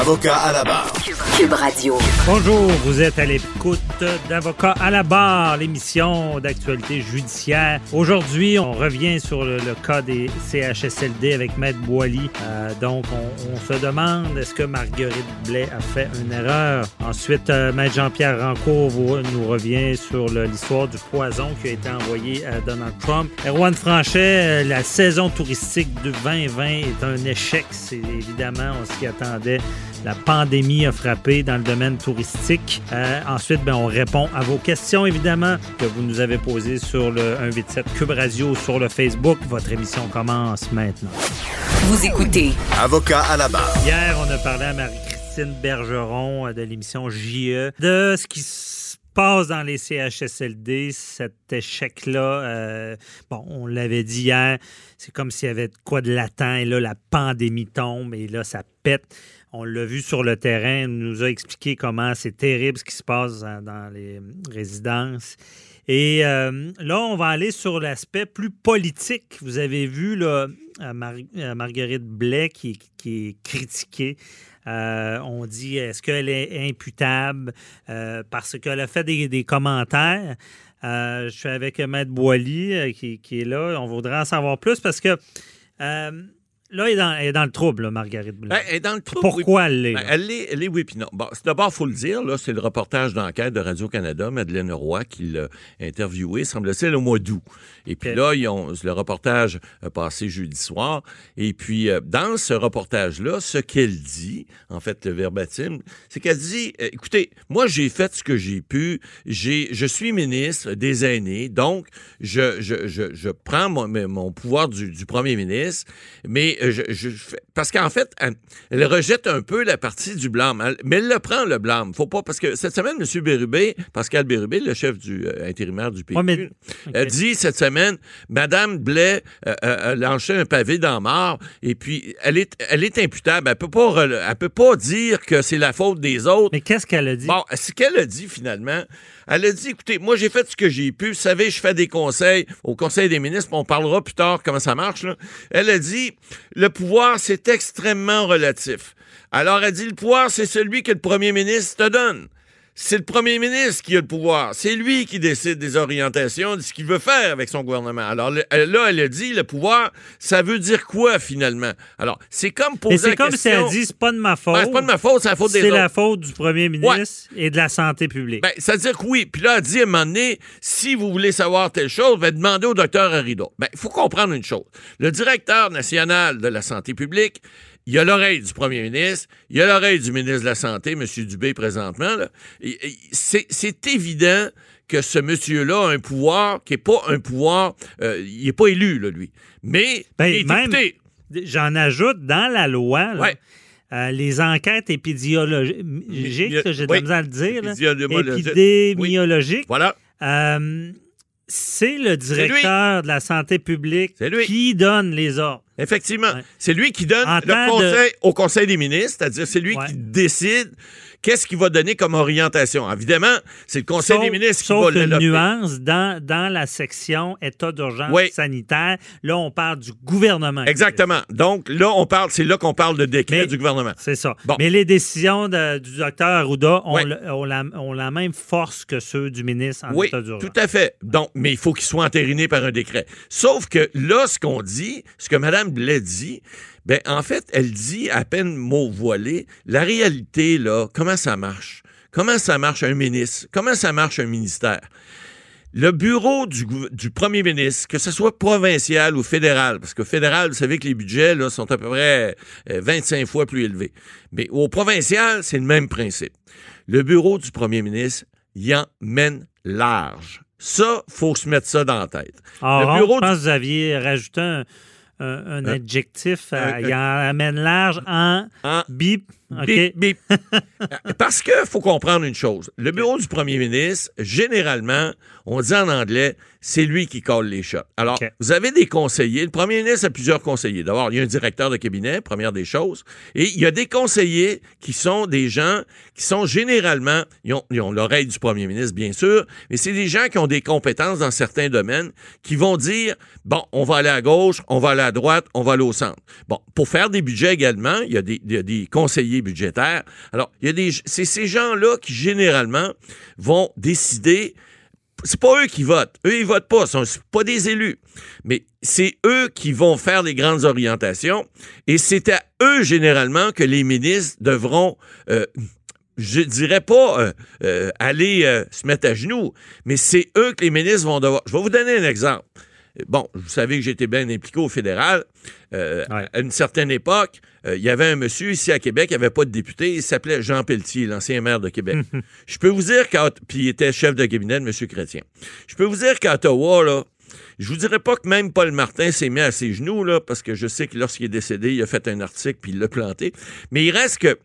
Avocat à la barre. Cube Radio. Bonjour, vous êtes à l'écoute d'Avocat à la barre, l'émission d'actualité judiciaire. Aujourd'hui, on revient sur le, cas des CHSLD avec Maître Boily. Euh, donc, on, se demande est-ce que Marguerite Blais a fait une erreur? Ensuite, euh, Maître Jean-Pierre Rancourt nous revient sur l'histoire du poison qui a été envoyé à Donald Trump. Erwan Franchet, euh, la saison touristique de 2020 est un échec. C'est évidemment, on s'y attendait. La pandémie a frappé dans le domaine touristique. Euh, ensuite, ben, on répond à vos questions, évidemment, que vous nous avez posées sur le 187 Cube Radio sur le Facebook. Votre émission commence maintenant. Vous écoutez Avocat à la barre. Hier, on a parlé à Marie-Christine Bergeron euh, de l'émission JE de ce qui se passe dans les CHSLD, cet échec-là. euh, bon, on l'avait dit hier, c'est comme s'il y avait quoi de latent et là, la pandémie tombe et là, ça pète. On l'a vu sur le terrain, il nous a expliqué comment c'est terrible ce qui se passe dans, les résidences. Et euh, là, on va aller sur l'aspect plus politique. Vous avez vu là, Mar- Marguerite Blais qui est critiquée. Euh, on dit est-ce qu'elle est imputable euh, parce qu'elle a fait des, commentaires. Euh, je suis avec Maître Boily qui, est là. On voudrait en savoir plus parce que là, elle est, dans, elle est dans le trouble, là, Marguerite Blais. Ben, elle est dans le trou, Pourquoi elle l'est? Ben, elle l'est, elle est, oui, puis non. Bon, c'est- d'abord, il faut le dire, là, c'est le reportage d'enquête de Radio-Canada, Madeleine Roy, qui l'a interviewé, semble-t-il, au mois d'août. Et puis là, ils ont, le reportage a passé jeudi soir. Et puis, euh, dans ce reportage-là, ce qu'elle dit, en fait, le verbatim, c'est qu'elle dit, euh, écoutez, moi, j'ai fait ce que j'ai pu. J'ai, je suis ministre des aînés, donc je, je, je, je prends mon, mon pouvoir du, du premier ministre, mais euh, je, je fais- parce qu'en fait, elle, elle rejette un peu la partie du blâme, Elle- mais elle le prend le blâme. Faut pas parce que cette semaine, M. Bérubé, Pascal Bérubé, le chef du euh, intérimaire du PQ, Ouais, mais- dit cette semaine, Madame Blais euh, euh, a lancé un pavé dans marre et puis elle est, elle est imputable. Elle peut pas, elle peut pas dire que c'est la faute des autres. Mais qu'est-ce qu'elle a dit? Bon, ce qu'elle a dit finalement, elle a dit, écoutez, moi j'ai fait ce que j'ai pu. Vous savez, je fais des conseils au Conseil des ministres, on parlera plus tard comment ça marche. Elle a dit, le pouvoir, c'est extrêmement relatif. Alors, elle dit, le pouvoir, c'est celui que le premier ministre te donne. C'est le premier ministre qui a le pouvoir. C'est lui qui décide des orientations, de ce qu'il veut faire avec son gouvernement. Alors le- là, elle a dit, le pouvoir, ça veut dire quoi finalement? Alors, c'est comme poser Mais c'est comme si elle dit c'est pas de ma faute. Ouais, c'est pas de ma faute, c'est la faute des C'est la faute du premier ministre et de la santé publique. Ben, ça veut dire que oui. Puis là, elle dit à un moment donné, si vous voulez savoir telle chose, ben, demandez au docteur Arrido. Ben, il faut comprendre une chose. Le directeur national de la santé publique, il y a l'oreille du premier ministre, il y a l'oreille du ministre de la Santé, M. Dubé, présentement. C'est évident que ce monsieur-là a un pouvoir qui n'est pas un pouvoir... euh, il n'est pas élu, là, lui. Mais Ben, il est. J'en ajoute dans la loi là, Ouais. euh, les enquêtes épidémiologiques, j'ai de oui. la misère à le dire, épidémiologiques. Voilà. Euh, c'est le directeur de la santé publique qui donne les ordres. Effectivement. Ouais. C'est lui qui donne En le conseil au Conseil des ministres, c'est-à-dire c'est lui Ouais. qui décide qu'est-ce qu'il va donner comme orientation? Évidemment, c'est le Conseil Sauf, des ministres qui sauf va une le nuance dans, dans la section état d'urgence Oui. sanitaire. Là, on parle du gouvernement. Exactement. Donc là, on parle, c'est là qu'on parle de décret Mais- du gouvernement. C'est ça. Bon. Mais les décisions de- du docteur Arruda ont, le- ont la, ont la même force que ceux du ministre en Oui, état d'urgence. tout à fait. Donc, mais il faut qu'il soit entériné par un décret. Sauf que là, ce qu'on dit, ce que Mme Mme Blais dit, ben, en fait, elle dit, à peine mot voilé, la réalité, là, comment ça marche? Comment ça marche un ministre? Comment ça marche un ministère? Le bureau du, premier ministre, que ce soit provincial ou fédéral, parce que fédéral, vous savez que les budgets là, sont à peu près euh, 25 fois plus élevés. Mais au provincial, c'est le même principe. Le bureau du premier ministre, il en mène large. Ça, faut se mettre ça dans la tête. En Le rond, bureau je du- pense que vous aviez rajouté un, un- un Un- adjectif. à- un- il en amène large en En bip. Bip, bip. Parce que faut comprendre une chose. Le bureau du premier ministre, généralement, on dit en anglais, c'est lui qui colle les shots. Alors, vous avez des conseillers. Le premier ministre a plusieurs conseillers. D'abord, il y a un directeur de cabinet, première des choses. Et il y a des conseillers qui sont des gens qui sont généralement, ils ont, ils ont l'oreille du premier ministre, bien sûr, mais c'est des gens qui ont des compétences dans certains domaines qui vont dire, bon, on va aller à gauche, on va aller à droite, on va aller au centre. Bon, pour faire des budgets également, il y a des, conseillers budgétaires. Alors, c'est ces gens-là qui, généralement, vont décider c'est pas eux qui votent. Eux, ils votent pas. Ce sont pas des élus. Mais c'est eux qui vont faire les grandes orientations. Et c'est à eux, généralement, que les ministres devront, euh, je dirais pas euh, euh, aller euh, se mettre à genoux, mais c'est eux que les ministres vont devoir. Je vais vous donner un exemple. Bon, vous savez que j'étais bien impliqué au fédéral. Euh, Ouais. À une certaine époque, euh, il y avait un monsieur ici à Québec, il n'y avait pas de député, il s'appelait Jean Pelletier, l'ancien maire de Québec. Je peux vous dire qu'à puis il était chef de cabinet de M. Chrétien. Je peux vous dire qu'à Ottawa, là, je vous dirais pas que même Paul Martin s'est mis à ses genoux, là, parce que je sais que lorsqu'il est décédé, il a fait un article puis il l'a planté. Mais il reste que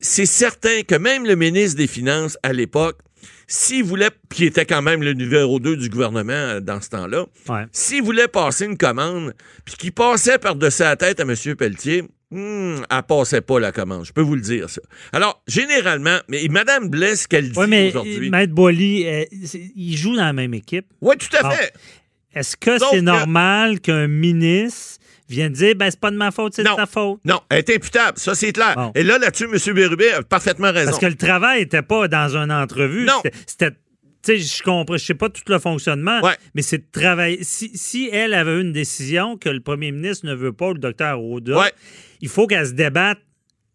c'est certain que même le ministre des Finances à l'époque, s'il voulait, qui était quand même le numéro 2 du gouvernement euh, dans ce temps-là, Ouais. s'il voulait passer une commande, puis qu'il passait par-dessus la tête à M. Pelletier, hmm, elle passait pas la commande. Je peux vous le dire, ça. Alors, généralement, mais Mme Blais, ce qu'elle dit aujourd'hui. Maître Boily, euh, il joue dans la même équipe. Oui, tout à fait. Est-ce que c'est normal qu'un ministre vienne dire ben c'est pas de ma faute, c'est de ta faute? Non, elle est imputable, ça c'est clair. Bon. Et là, là-dessus, M. Bérubé a parfaitement raison. Parce que le travail n'était pas dans une entrevue. Non. C'était-. Tu sais, je comprends, je sais pas tout le fonctionnement, Ouais. mais c'est de travailler. Si, si elle avait eu une décision que le premier ministre ne veut pas, le docteur Ouais. il faut qu'elle se débatte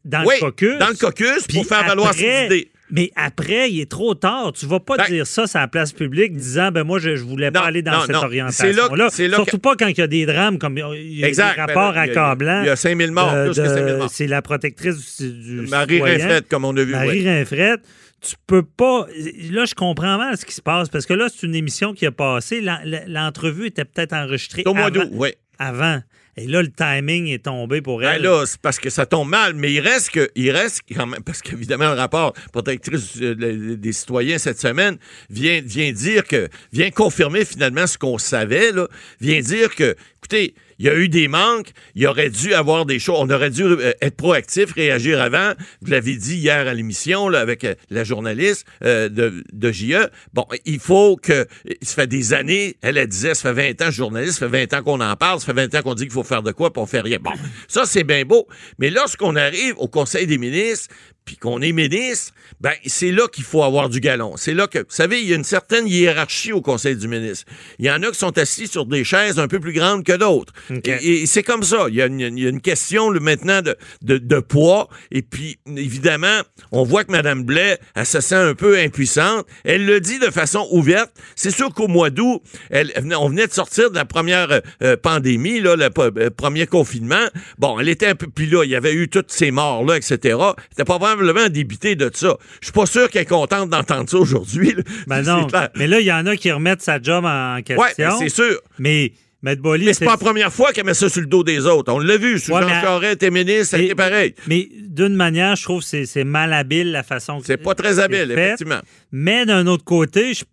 dans oui, le caucus. dans le caucus pour faire valoir ses idées. Mais après, il est trop tard. Tu vas pas Ben- dire ça sur la place publique disant ben moi je, je voulais pas aller dans non, cette non. C'est là- Surtout pas quand il y a des drames comme il y a Exact. des rapports Ben, il y a- accablants. Il y a 5000 morts, de- plus que 5000 de- morts. C'est la protectrice du, du Marie. Rinfrette, comme on a vu. Marie ouais. Rinfrette, tu peux pas. Là, je comprends mal ce qui se passe parce que là, c'est une émission qui a passé. L'en- L'entrevue était peut-être enregistrée au mois d'août, oui. avant. Et là, le timing est tombé pour Ben elle. là, c'est parce que ça tombe mal, mais il reste que, il reste quand même, parce qu'évidemment, le rapport protectrice euh, des des citoyens cette semaine vient, vient dire que, vient confirmer finalement ce qu'on savait, là, vient dire que, écoutez, il y a eu des manques, il aurait dû avoir des choses, on aurait dû euh, être proactif, réagir avant. Vous l'avez dit hier à l'émission, avec euh, la journaliste euh, de, de JE. Bon, il faut que, ça fait des années, elle, disait, ça fait 20 ans, journaliste, ça fait 20 ans qu'on en parle, ça fait 20 ans qu'on dit qu'il faut faire de quoi, puis on fait rien. Bon, ça, c'est bien beau. Mais lorsqu'on arrive au Conseil des ministres, puis qu'on est ministre, ben c'est là qu'il faut avoir du galon. C'est là que, vous savez, il y a une certaine hiérarchie au Conseil du ministre. Il y en a qui sont assis sur des chaises un peu plus grandes que d'autres. Et, et c'est comme ça. Il y a une, il y a une question là, maintenant de, de, de poids. Et puis, évidemment, on voit que Mme Blais, elle se sent un peu impuissante. Elle le dit de façon ouverte. C'est sûr qu'au mois d'août, elle, on venait de sortir de la première euh, pandémie, là, le euh, premier confinement. Bon, elle était un peu... Puis là, il y avait eu toutes ces morts-là, etc. Elle était probablement de ça. Je suis pas sûr qu'elle est contente d'entendre ça aujourd'hui. Ben non. clair. Mais là, il y en a qui remettent sa job en question. C'est sûr. Mais Boily, Mais c'est pas la première fois qu'elle met ça sur le dos des autres. On l'a vu. Sous Ouais, Jean mais- Charest était ministre, ça a Mais- été pareil. Mais d'une manière, je trouve que c'est- malhabile la façon que C'est pas très habile, fait. effectivement. Mais d'un autre côté, je-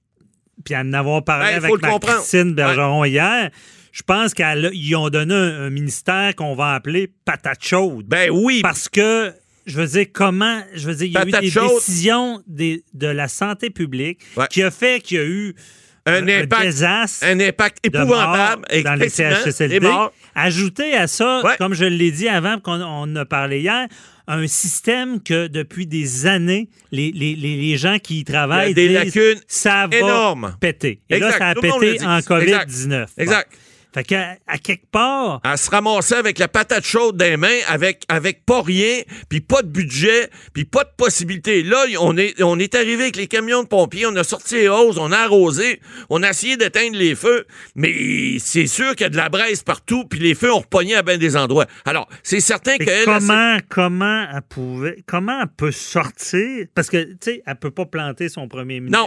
puis en avoir parlé Ben, avec ma. Christine Bergeron hier, je pense qu'ils ont donné un, un ministère qu'on va appeler patate chaude. Ben oui. Parce que, je veux dire, comment, je veux dire, il y a Patate eu des chaude. décisions des- de la santé publique Ouais. qui a fait qu'il y a eu Un impact, désastre un impact de épouvantable. morts dans les effectivement, CHSLD. Ajouter à ça, Ouais. comme je l'ai dit avant, qu'on on en a parlé hier, un système que depuis des années, les, les, les, les gens qui y travaillent Il y a des disent, lacunes ça va énormes. péter. Et là, Exact. ça a Tout le monde le pété dit. en Exact. COVID-19. Bon. Exact. Fait que, à, quelque part. À se ramasser avec la patate chaude des mains, avec, avec pas rien, puis pas de budget, puis pas de possibilité. Là, on est, on est arrivé avec les camions de pompiers, on a sorti les hausses, on a arrosé, on a essayé d'éteindre les feux, mais c'est sûr qu'il y a de la braise partout, puis les feux ont repogné à bien des endroits. Alors, c'est certain qu'elle... Comment, comment elle pouvait, comment elle peut sortir? Parce que, tu sais, elle peut pas planter son premier ministre. Non.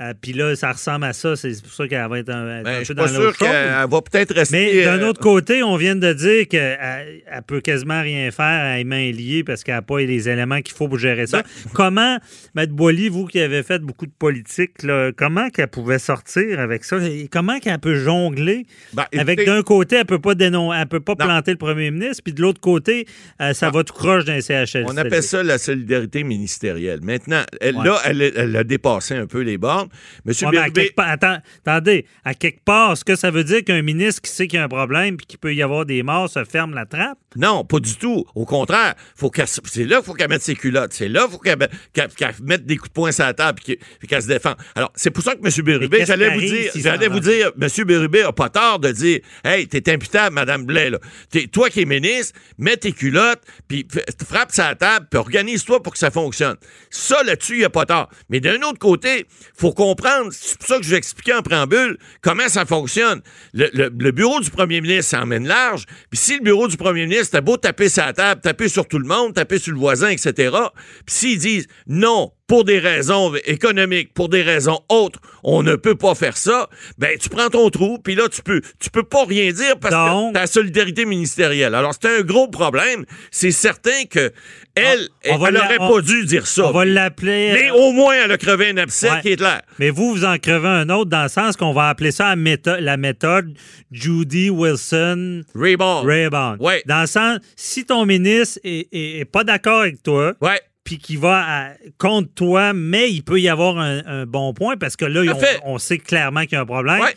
Euh, Puis là, ça ressemble à ça. C'est pour ça qu'elle va être un, Ben, un peu dans qu'elle va peut-être rester... Mais d'un euh, autre côté, on vient de dire qu'elle elle peut quasiment rien faire à les mains liées parce qu'elle n'a pas les éléments qu'il faut pour gérer ça. Ben- comment, Maître Boily, vous qui avez fait beaucoup de politique, là, comment qu'elle pouvait sortir avec ça? Et comment qu'elle peut jongler ben, avec d'un côté, elle peut pas dénon elle peut pas Non. planter le premier ministre, puis de l'autre côté, euh, ça Non. va tout croche d'un CHL. On appelle ça la solidarité ministérielle. Maintenant, elle, Ouais. là, elle, elle a dépassé un peu les bornes. Ouais, mais à Bérubé- quelque part- attends, attendez, à quelque part, est-ce que ça veut dire qu'un ministre qui sait qu'il y a un problème puis qu'il peut y avoir des morts se ferme la trappe? Non, pas du tout. Au contraire, faut c'est là qu'il faut qu'elle mette ses culottes. C'est là qu'il faut qu'elle mette des coups de poing sur la table et qu'elle se défende. Alors, c'est pour ça que M. Bérubé, j'allais vous dire, j'allais vous dire, M. Bérubé a pas tort de dire, hey, t'es imputable, Mme Blais, là. Toi qui es ministre, mets tes culottes, puis frappe sur la table, puis organise-toi pour que ça fonctionne. Ça, là-dessus, il n'y a pas tort. Mais d'un autre côté, faut comprendre, c'est pour ça que je vais expliquer en préambule comment ça fonctionne. Le, bureau du premier ministre s'emmène large, puis si le bureau du premier ministre, t'as beau taper sa table, taper sur tout le monde, taper sur le voisin, etc., puis s'ils disent non, pour des raisons économiques, pour des raisons autres, on ne peut pas faire ça, ben tu prends ton trou, puis là, tu peux, tu peux pas rien dire parce Donc- que t'as la solidarité ministérielle. Alors, c'est un gros problème. C'est certain que elle, On va elle la- aurait on- pas dû dire ça. On va l'appeler. Mais euh, au moins, elle a crevé un abcès Ouais. qui est clair. Mais vous, vous en crevez un autre dans le sens qu'on va appeler ça la méthode, la méthode Judy Wilson Rayborn. Rayburn. Ouais. Dans le sens, si ton ministre est, est- est pas d'accord avec toi, Ouais. Puis qu'il va à- contre toi, mais il peut y avoir un, un bon point parce que là, on, on sait clairement qu'il y a un problème. Ouais.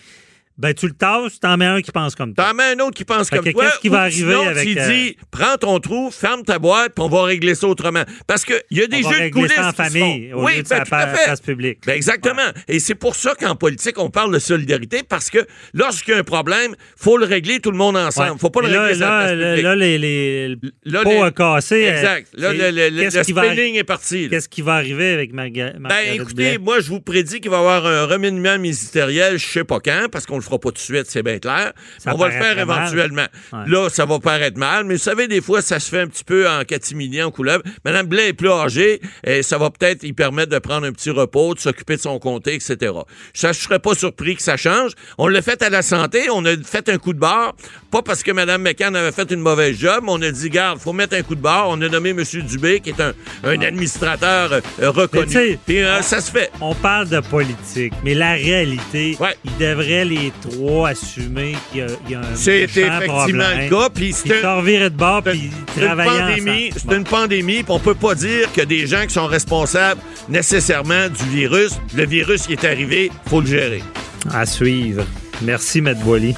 Ben, tu le tasses, t'en mets un qui pense comme toi. T'en mets un autre qui pense Fait comme que toi. qu'est-ce qui va arriver sinon, avec, tu euh, dis, prends ton trou, ferme ta boîte, puis on va régler ça autrement. Parce qu'il y a des On jeux de coulisses en famille au oui, lieu de ben, sa place publique. Ben, exactement. Et c'est pour ça qu'en politique, on parle de solidarité, parce que lorsqu'il y a un problème, faut le régler tout le monde ensemble. Ouais. Faut pas le là, régler sur la là, place là, là, les, les, le Là, pot les- a cassé. euh, Exact. Là, le, le, le, qu'est-ce le qui va arri- spinning est parti. là. Qu'est-ce qui va arriver avec Marga- Ben, écoutez, moi, je vous prédis qu'il va y avoir un remaniement ministériel, je sais pas quand, parce qu'on le fera pas tout de suite, c'est bien clair. Ça on va le faire éventuellement. Ouais. Là, ça va paraître mal, mais vous savez, des fois, ça se fait un petit peu en catimini, en couleuvre. Madame Blais est plus âgée, et ça va peut-être y permettre de prendre un petit repos, de s'occuper de son comté, etc. Ça, je serais pas surpris que ça change. On l'a fait à la santé, on a fait un coup de barre, pas parce que Mme McCann avait fait une mauvaise job, mais on a dit, garde, faut mettre un coup de barre. On a nommé M. Dubé, qui est un, un administrateur euh, reconnu. Puis euh, ça se fait. On parle de politique, mais la réalité, Ouais. ils devraient les trois assumer qu'il y a, il y a un C'est effectivement problème. le cas. Puis c'est de bord, c'est puis une travailler pandémie. ensemble. C'est une pandémie. puis on peut pas dire que des gens qui sont responsables nécessairement du virus. Le virus qui est arrivé, faut le gérer. À suivre. Merci, Maître Boily.